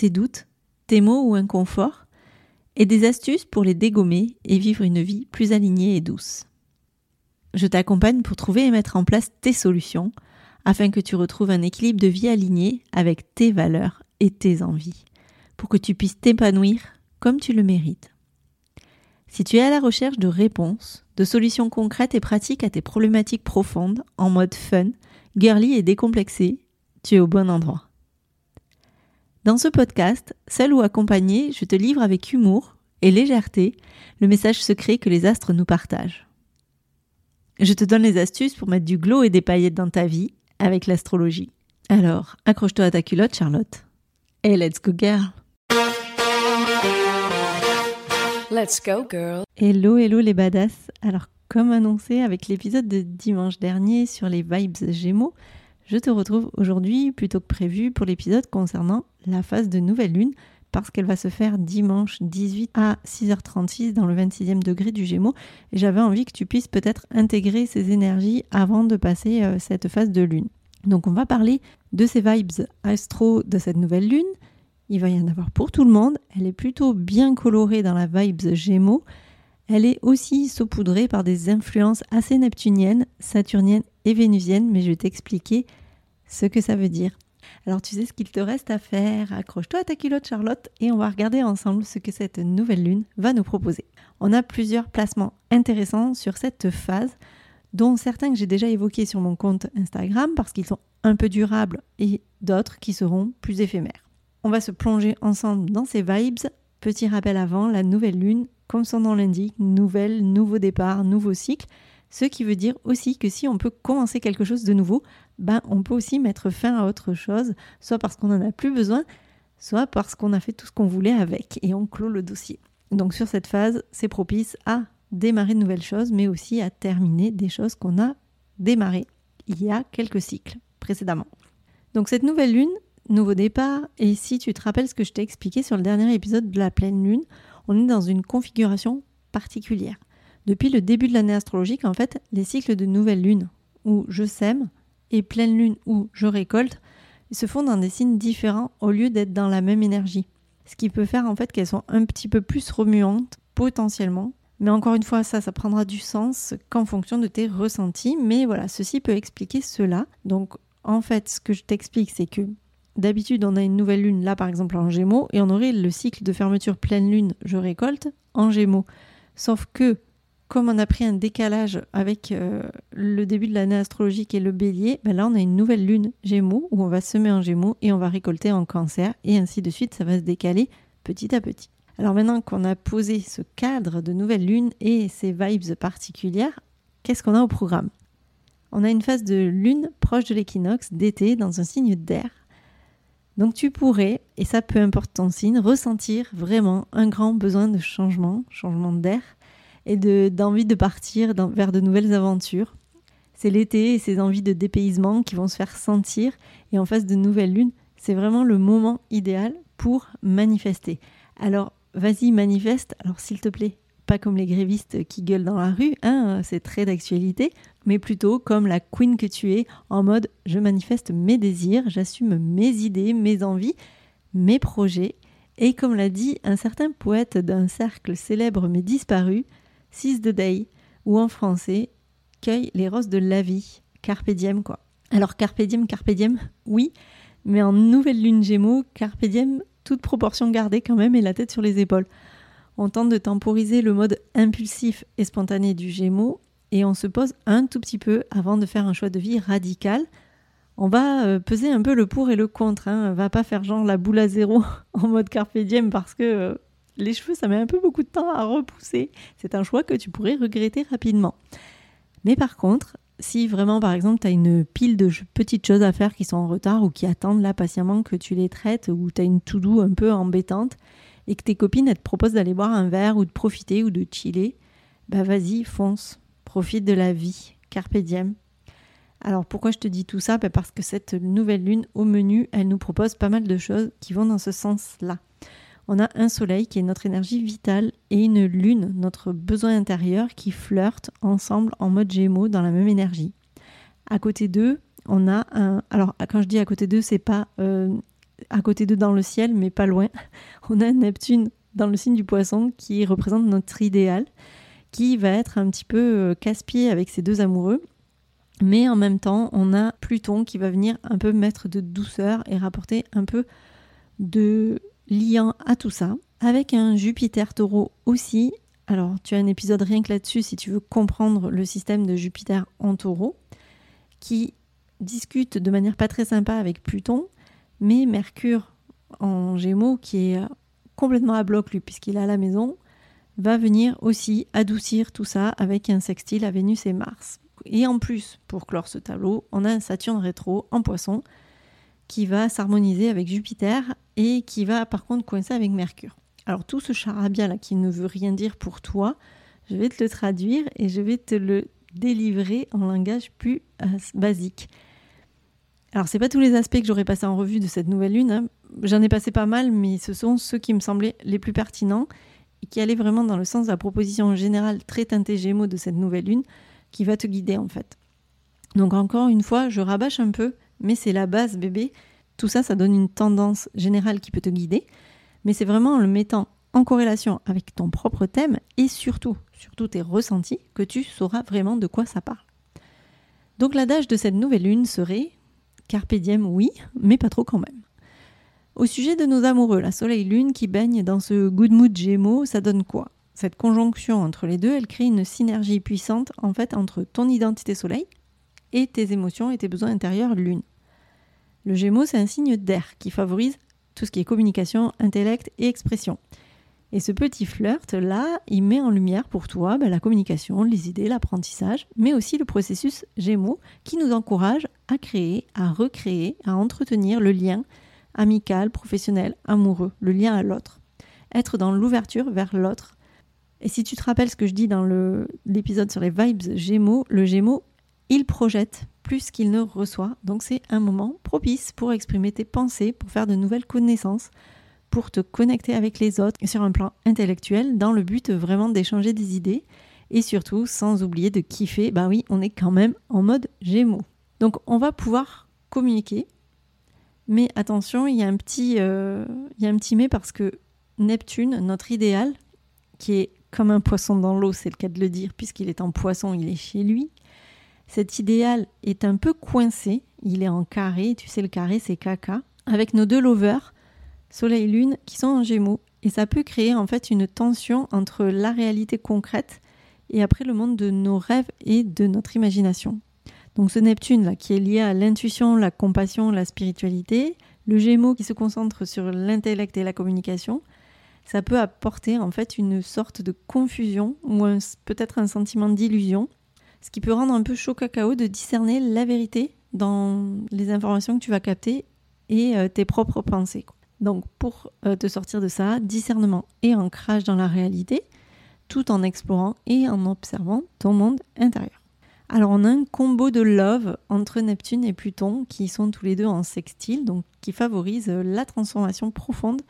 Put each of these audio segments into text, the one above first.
tes doutes, tes maux ou inconforts, et des astuces pour les dégommer et vivre une vie plus alignée et douce. Je t'accompagne pour trouver et mettre en place tes solutions afin que tu retrouves un équilibre de vie aligné avec tes valeurs et tes envies, pour que tu puisses t'épanouir comme tu le mérites. Si tu es à la recherche de réponses, de solutions concrètes et pratiques à tes problématiques profondes en mode fun, girly et décomplexé, tu es au bon endroit. Dans ce podcast, seul ou accompagné, je te livre avec humour et légèreté le message secret que les astres nous partagent. Je te donne les astuces pour mettre du glow et des paillettes dans ta vie avec l'astrologie. Alors, accroche-toi à ta culotte, Charlotte. Et let's go, girl! Let's go, girl! Hello, hello les badass! Alors, comme annoncé avec l'épisode de dimanche dernier sur les vibes Gémeaux, je te retrouve aujourd'hui plutôt que prévu pour l'épisode concernant la phase de nouvelle lune parce qu'elle va se faire dimanche 18 à 6h36 dans le 26e degré du Gémeaux et j'avais envie que tu puisses peut-être intégrer ces énergies avant de passer euh, cette phase de lune. Donc on va parler de ces vibes astro de cette nouvelle lune. Il va y en avoir pour tout le monde. Elle est plutôt bien colorée dans la vibes Gémeaux. Elle est aussi saupoudrée par des influences assez neptuniennes, saturniennes et vénusiennes, mais je vais t'expliquer ce que ça veut dire. Alors tu sais ce qu'il te reste à faire, accroche-toi à ta culotte Charlotte et on va regarder ensemble ce que cette nouvelle lune va nous proposer. On a plusieurs placements intéressants sur cette phase, dont certains que j'ai déjà évoqués sur mon compte Instagram parce qu'ils sont un peu durables et d'autres qui seront plus éphémères. On va se plonger ensemble dans ces vibes. Petit rappel avant, la nouvelle lune, comme son nom l'indique, nouvelle, nouveau départ, nouveau cycle. Ce qui veut dire aussi que si on peut commencer quelque chose de nouveau, ben on peut aussi mettre fin à autre chose, soit parce qu'on n'en a plus besoin, soit parce qu'on a fait tout ce qu'on voulait avec et on clôt le dossier. Donc sur cette phase, c'est propice à démarrer de nouvelles choses, mais aussi à terminer des choses qu'on a démarrées il y a quelques cycles précédemment. Donc cette nouvelle lune, nouveau départ, et si tu te rappelles ce que je t'ai expliqué sur le dernier épisode de la pleine lune, on est dans une configuration particulière. Depuis le début de l'année astrologique, en fait, les cycles de nouvelle lune, où je sème, et pleine lune, où je récolte, se font dans des signes différents au lieu d'être dans la même énergie. Ce qui peut faire en fait qu'elles sont un petit peu plus remuantes, potentiellement. Mais encore une fois, ça, ça prendra du sens qu'en fonction de tes ressentis. Mais voilà, ceci peut expliquer cela. Donc, en fait, ce que je t'explique, c'est que d'habitude, on a une nouvelle lune, là par exemple en gémeaux, et on aurait le cycle de fermeture pleine lune, je récolte, en gémeaux. Sauf que comme on a pris un décalage avec euh, le début de l'année astrologique et le bélier, ben là on a une nouvelle lune gémeaux où on va semer en gémeaux et on va récolter en cancer et ainsi de suite, ça va se décaler petit à petit. Alors maintenant qu'on a posé ce cadre de nouvelle lune et ces vibes particulières, qu'est-ce qu'on a au programme? On a une phase de lune proche de l'équinoxe d'été dans un signe d'air. Donc tu pourrais, et ça peu importe ton signe, ressentir vraiment un grand besoin de changement, changement d'air et d'envie de, partir vers de nouvelles aventures. C'est l'été et ces envies de dépaysement qui vont se faire sentir et en face de nouvelles lunes, c'est vraiment le moment idéal pour manifester. Alors vas-y, manifeste, alors s'il te plaît, pas comme les grévistes qui gueulent dans la rue, hein, c'est très d'actualité, mais plutôt comme la queen que tu es, en mode je manifeste mes désirs, j'assume mes idées, mes envies, mes projets, et comme l'a dit un certain poète d'un cercle célèbre mais disparu, 6 de day, ou en français, cueille les roses de la vie. Carpe quoi. Alors, carpe diem, oui, mais en nouvelle lune gémeaux, carpe toute proportion gardée quand même et la tête sur les épaules. On tente de temporiser le mode impulsif et spontané du gémeaux et on se pose un tout petit peu avant de faire un choix de vie radical. On va euh, peser un peu le pour et le contre. Hein. On va pas faire genre la boule à zéro en mode carpe diem parce que euh, les cheveux, ça met un peu beaucoup de temps à repousser. C'est un choix que tu pourrais regretter rapidement. Mais par contre, si vraiment, par exemple, tu as une pile de petites choses à faire qui sont en retard ou qui attendent là patiemment que tu les traites, ou tu as une to-do un peu embêtante, et que tes copines elles te proposent d'aller boire un verre ou de profiter ou de chiller, bah vas-y, fonce, profite de la vie, carpe diem. Alors pourquoi je te dis tout ça? Bah Parce que cette nouvelle lune au menu, elle nous propose pas mal de choses qui vont dans ce sens-là. On a un soleil qui est notre énergie vitale et une lune, notre besoin intérieur, qui flirtent ensemble en mode gémeaux dans la même énergie. À côté d'eux, on a un. Alors, quand je dis à côté d'eux, c'est pas euh, à côté d'eux dans le ciel, mais pas loin. On a un Neptune dans le signe du poisson qui représente notre idéal, qui va être un petit peu euh, casse-pied avec ses deux amoureux. Mais en même temps, on a Pluton qui va venir un peu mettre de douceur et rapporter un peu de liant à tout ça, avec un Jupiter taureau aussi. Alors, tu as un épisode rien que là-dessus si tu veux comprendre le système de Jupiter en taureau, qui discute de manière pas très sympa avec Pluton, mais Mercure en gémeaux, qui est complètement à bloc lui, puisqu'il est à la maison, va venir aussi adoucir tout ça avec un sextile à Vénus et Mars. Et en plus, pour clore ce tableau, on a un Saturne rétro en poisson qui va s'harmoniser avec Jupiter et qui va par contre coincer avec Mercure. Alors tout ce charabia là qui ne veut rien dire pour toi, je vais te le traduire et je vais te le délivrer en langage plus euh, basique. Alors c'est pas tous les aspects que j'aurais passé en revue de cette nouvelle lune, hein. j'en ai passé pas mal, mais ce sont ceux qui me semblaient les plus pertinents et qui allaient vraiment dans le sens de la proposition générale très teintée Gémeaux de cette nouvelle lune qui va te guider en fait. Donc encore une fois, je rabâche un peu mais c'est la base bébé. Tout ça, ça donne une tendance générale qui peut te guider, mais c'est vraiment en le mettant en corrélation avec ton propre thème et surtout, surtout tes ressentis, que tu sauras vraiment de quoi ça parle. Donc l'adage de cette nouvelle lune serait Carpe diem, oui, mais pas trop quand même. Au sujet de nos amoureux, la soleil-lune qui baigne dans ce good mood gémeaux, ça donne quoi? Cette conjonction entre les deux, elle crée une synergie puissante en fait entre ton identité soleil et tes émotions et tes besoins intérieurs lune. Le Gémeaux, c'est un signe d'air qui favorise tout ce qui est communication, intellect et expression. Et ce petit flirt-là, il met en lumière pour toi ben, la communication, les idées, l'apprentissage, mais aussi le processus Gémeaux qui nous encourage à créer, à recréer, à entretenir le lien amical, professionnel, amoureux, le lien à l'autre. Être dans l'ouverture vers l'autre. Et si tu te rappelles ce que je dis dans l'épisode sur les vibes Gémeaux, le Gémeaux, il projette plus qu'il ne reçoit. Donc c'est un moment propice pour exprimer tes pensées, pour faire de nouvelles connaissances, pour te connecter avec les autres sur un plan intellectuel dans le but vraiment d'échanger des idées et surtout sans oublier de kiffer. Bah oui, on est quand même en mode Gémeaux. Donc on va pouvoir communiquer. Mais attention, il y a un petit, euh, il y a un petit mais parce que Neptune, notre idéal, qui est comme un poisson dans l'eau, c'est le cas de le dire, puisqu'il est en poisson, il est chez lui, cet idéal est un peu coincé, il est en carré, tu sais le carré c'est caca, avec nos deux lovers, Soleil Lune, qui sont en gémeaux. Et ça peut créer en fait une tension entre la réalité concrète et après le monde de nos rêves et de notre imagination. Donc ce Neptune là qui est lié à l'intuition, la compassion, la spiritualité, le Gémeaux qui se concentre sur l'intellect et la communication, ça peut apporter en fait une sorte de confusion ou peut-être un sentiment d'illusion ce qui peut rendre un peu chaud cacao de discerner la vérité dans les informations que tu vas capter et euh, tes propres pensées. Donc pour euh, te sortir de ça, discernement et ancrage dans la réalité, tout en explorant et en observant ton monde intérieur. Alors on a un combo de love entre Neptune et Pluton qui sont tous les deux en sextile, donc qui favorise la transformation profonde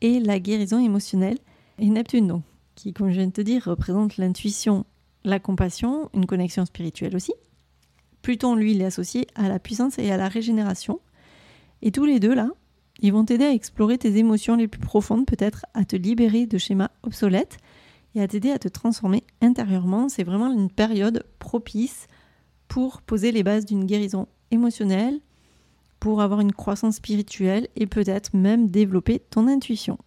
et la guérison émotionnelle. Et Neptune, donc, qui, comme je viens de te dire, représente l'intuition la compassion, une connexion spirituelle aussi. Pluton, lui, il est associé à la puissance et à la régénération. Et tous les deux, là, ils vont t'aider à explorer tes émotions les plus profondes, peut-être à te libérer de schémas obsolètes et à t'aider à te transformer intérieurement. C'est vraiment une période propice pour poser les bases d'une guérison émotionnelle, pour avoir une croissance spirituelle et peut-être même développer ton intuition.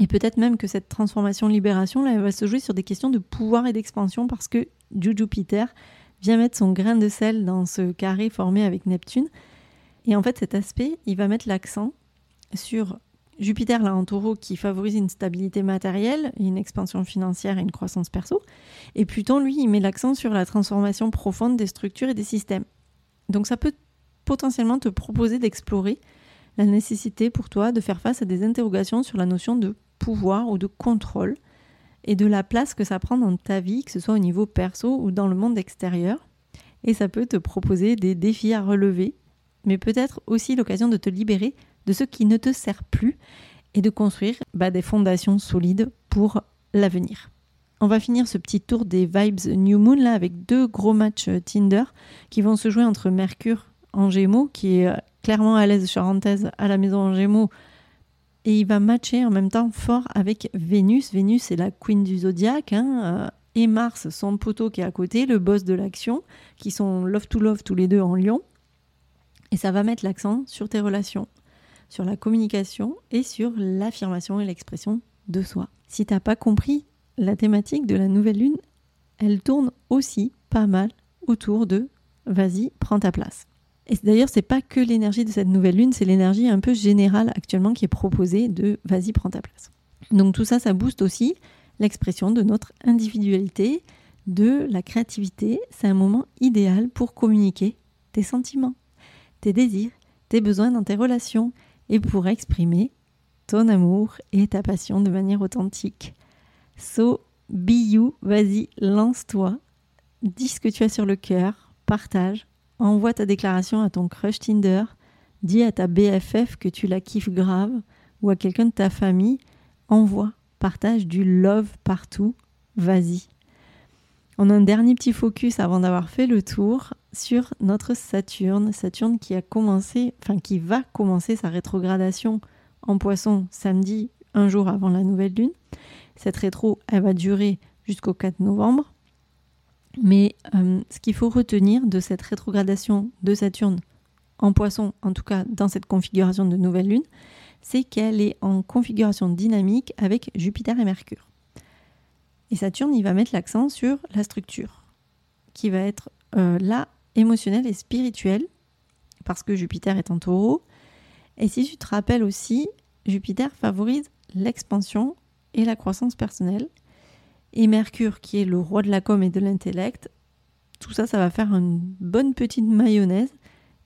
Et peut-être même que cette transformation-libération, là, elle va se jouer sur des questions de pouvoir et d'expansion parce que Juju Peter vient mettre son grain de sel dans ce carré formé avec Neptune. Et en fait, cet aspect, il va mettre l'accent sur Jupiter là en taureau qui favorise une stabilité matérielle, une expansion financière et une croissance perso. Et Pluton, lui, il met l'accent sur la transformation profonde des structures et des systèmes. Donc ça peut potentiellement te proposer d'explorer la nécessité pour toi de faire face à des interrogations sur la notion de pouvoir ou de contrôle et de la place que ça prend dans ta vie, que ce soit au niveau perso ou dans le monde extérieur. Et ça peut te proposer des défis à relever, mais peut-être aussi l'occasion de te libérer de ce qui ne te sert plus et de construire bah, des fondations solides pour l'avenir. On va finir ce petit tour des vibes New Moon là avec deux gros matchs euh, Tinder qui vont se jouer entre Mercure en Gémeaux, qui est euh, clairement à l'aise charentaise à la maison en Gémeaux, et il va matcher en même temps fort avec Vénus. Vénus, c'est la queen du zodiaque, hein, euh, et Mars, son poteau qui est à côté, le boss de l'action, qui sont love to love tous les deux en lion. Et ça va mettre l'accent sur tes relations, sur la communication et sur l'affirmation et l'expression de soi. Si t'as pas compris, la thématique de la nouvelle lune, elle tourne aussi pas mal autour de vas-y, prends ta place. Et d'ailleurs, c'est pas que l'énergie de cette nouvelle lune, c'est l'énergie un peu générale actuellement qui est proposée de vas-y, prends ta place. Donc tout ça, ça booste aussi l'expression de notre individualité, de la créativité. C'est un moment idéal pour communiquer tes sentiments, tes désirs, tes besoins dans tes relations et pour exprimer ton amour et ta passion de manière authentique. So, be you, vas-y, lance-toi, dis ce que tu as sur le cœur, partage, envoie ta déclaration à ton crush Tinder, dis à ta BFF que tu la kiffes grave ou à quelqu'un de ta famille, envoie, partage du love partout, vas-y. On a un dernier petit focus avant d'avoir fait le tour sur notre Saturne, Saturne qui a commencé, enfin qui va commencer sa rétrogradation en poisson samedi, un jour avant la nouvelle lune. Cette rétro, elle va durer jusqu'au 4 novembre. Mais euh, ce qu'il faut retenir de cette rétrogradation de Saturne en poisson, en tout cas dans cette configuration de nouvelle lune, c'est qu'elle est en configuration dynamique avec Jupiter et Mercure. Et Saturne, il va mettre l'accent sur la structure, qui va être euh, là émotionnelle et spirituelle, parce que Jupiter est en taureau. Et si tu te rappelles aussi, Jupiter favorise l'expansion et la croissance personnelle. Et Mercure, qui est le roi de la com et de l'intellect, tout ça, ça va faire une bonne petite mayonnaise.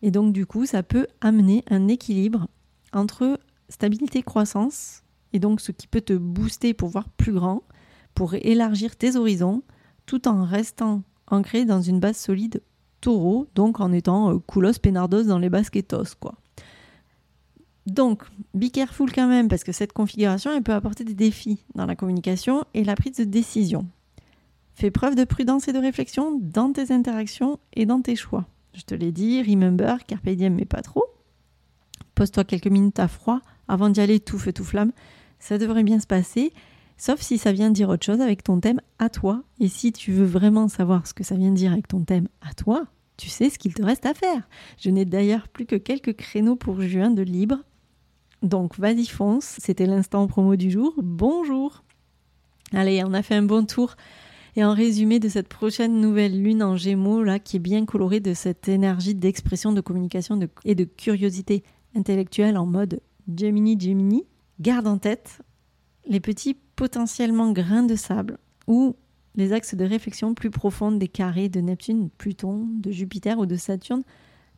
Et donc, du coup, ça peut amener un équilibre entre stabilité croissance, et donc ce qui peut te booster pour voir plus grand, pour élargir tes horizons, tout en restant ancré dans une base solide taureau, donc en étant euh, coolos pénardos dans les basketos, quoi. Donc, be careful quand même, parce que cette configuration, elle peut apporter des défis dans la communication et la prise de décision. Fais preuve de prudence et de réflexion dans tes interactions et dans tes choix. Je te l'ai dit, remember, carpe diem, mais pas trop. Pose-toi quelques minutes à froid avant d'y aller tout feu tout flamme. Ça devrait bien se passer, sauf si ça vient dire autre chose avec ton thème à toi. Et si tu veux vraiment savoir ce que ça vient dire avec ton thème à toi, tu sais ce qu'il te reste à faire. Je n'ai d'ailleurs plus que quelques créneaux pour juin de libre donc vas-y fonce, c'était l'instant promo du jour. Bonjour Allez, on a fait un bon tour. Et en résumé de cette prochaine nouvelle lune en gémeaux, là, qui est bien colorée de cette énergie d'expression, de communication et de curiosité intellectuelle en mode Gemini Gemini, garde en tête les petits potentiellement grains de sable ou les axes de réflexion plus profonds des carrés de Neptune, Pluton, de Jupiter ou de Saturne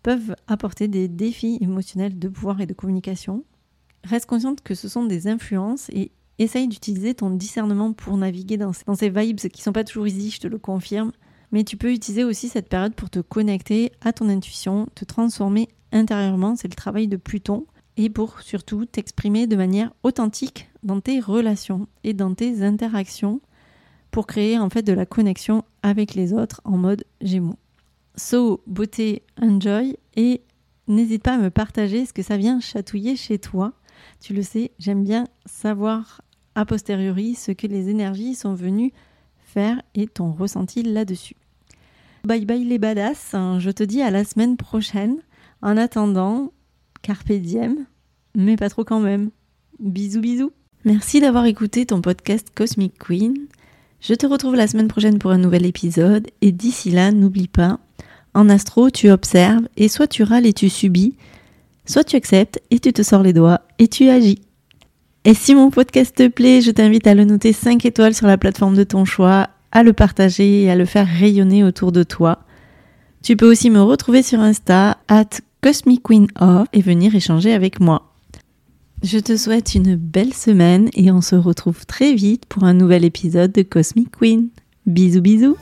peuvent apporter des défis émotionnels de pouvoir et de communication Reste consciente que ce sont des influences et essaye d'utiliser ton discernement pour naviguer dans, ces vibes qui sont pas toujours easy, je te le confirme. Mais tu peux utiliser aussi cette période pour te connecter à ton intuition, te transformer intérieurement, c'est le travail de Pluton, et pour surtout t'exprimer de manière authentique dans tes relations et dans tes interactions pour créer en fait de la connexion avec les autres en mode Gémeaux. So, beauté, enjoy et n'hésite pas à me partager ce que ça vient chatouiller chez toi tu le sais, j'aime bien savoir a posteriori ce que les énergies sont venues faire et ton ressenti là-dessus. Bye bye les badass, hein. je te dis à la semaine prochaine. En attendant, carpe diem, mais pas trop quand même. Bisous bisous. Merci d'avoir écouté ton podcast Cosmic Queen. Je te retrouve la semaine prochaine pour un nouvel épisode et d'ici là, n'oublie pas, en astro, tu observes et soit tu râles et tu subis, Soit tu acceptes et tu te sors les doigts et tu agis. Et si mon podcast te plaît, je t'invite à le noter 5 étoiles sur la plateforme de ton choix, à le partager et à le faire rayonner autour de toi. Tu peux aussi me retrouver sur Insta, at CosmicQueenOf, et venir échanger avec moi. Je te souhaite une belle semaine et on se retrouve très vite pour un nouvel épisode de Cosmic Queen. Bisous bisous